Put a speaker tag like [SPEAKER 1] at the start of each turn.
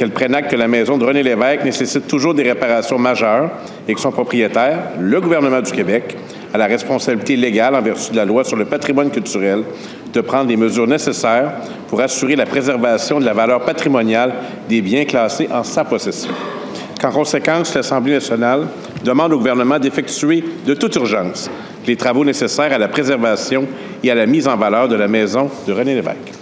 [SPEAKER 1] qu'elle prenne acte que la maison de René Lévesque nécessite toujours des réparations majeures et que son propriétaire, le gouvernement du Québec, a la responsabilité légale en vertu de la loi sur le patrimoine culturel de prendre les mesures nécessaires pour assurer la préservation de la valeur patrimoniale des biens classés en sa possession. Qu'en conséquence, l'Assemblée nationale demande au gouvernement d'effectuer de toute urgence les travaux nécessaires à la préservation et à la mise en valeur de la maison de René Lévesque.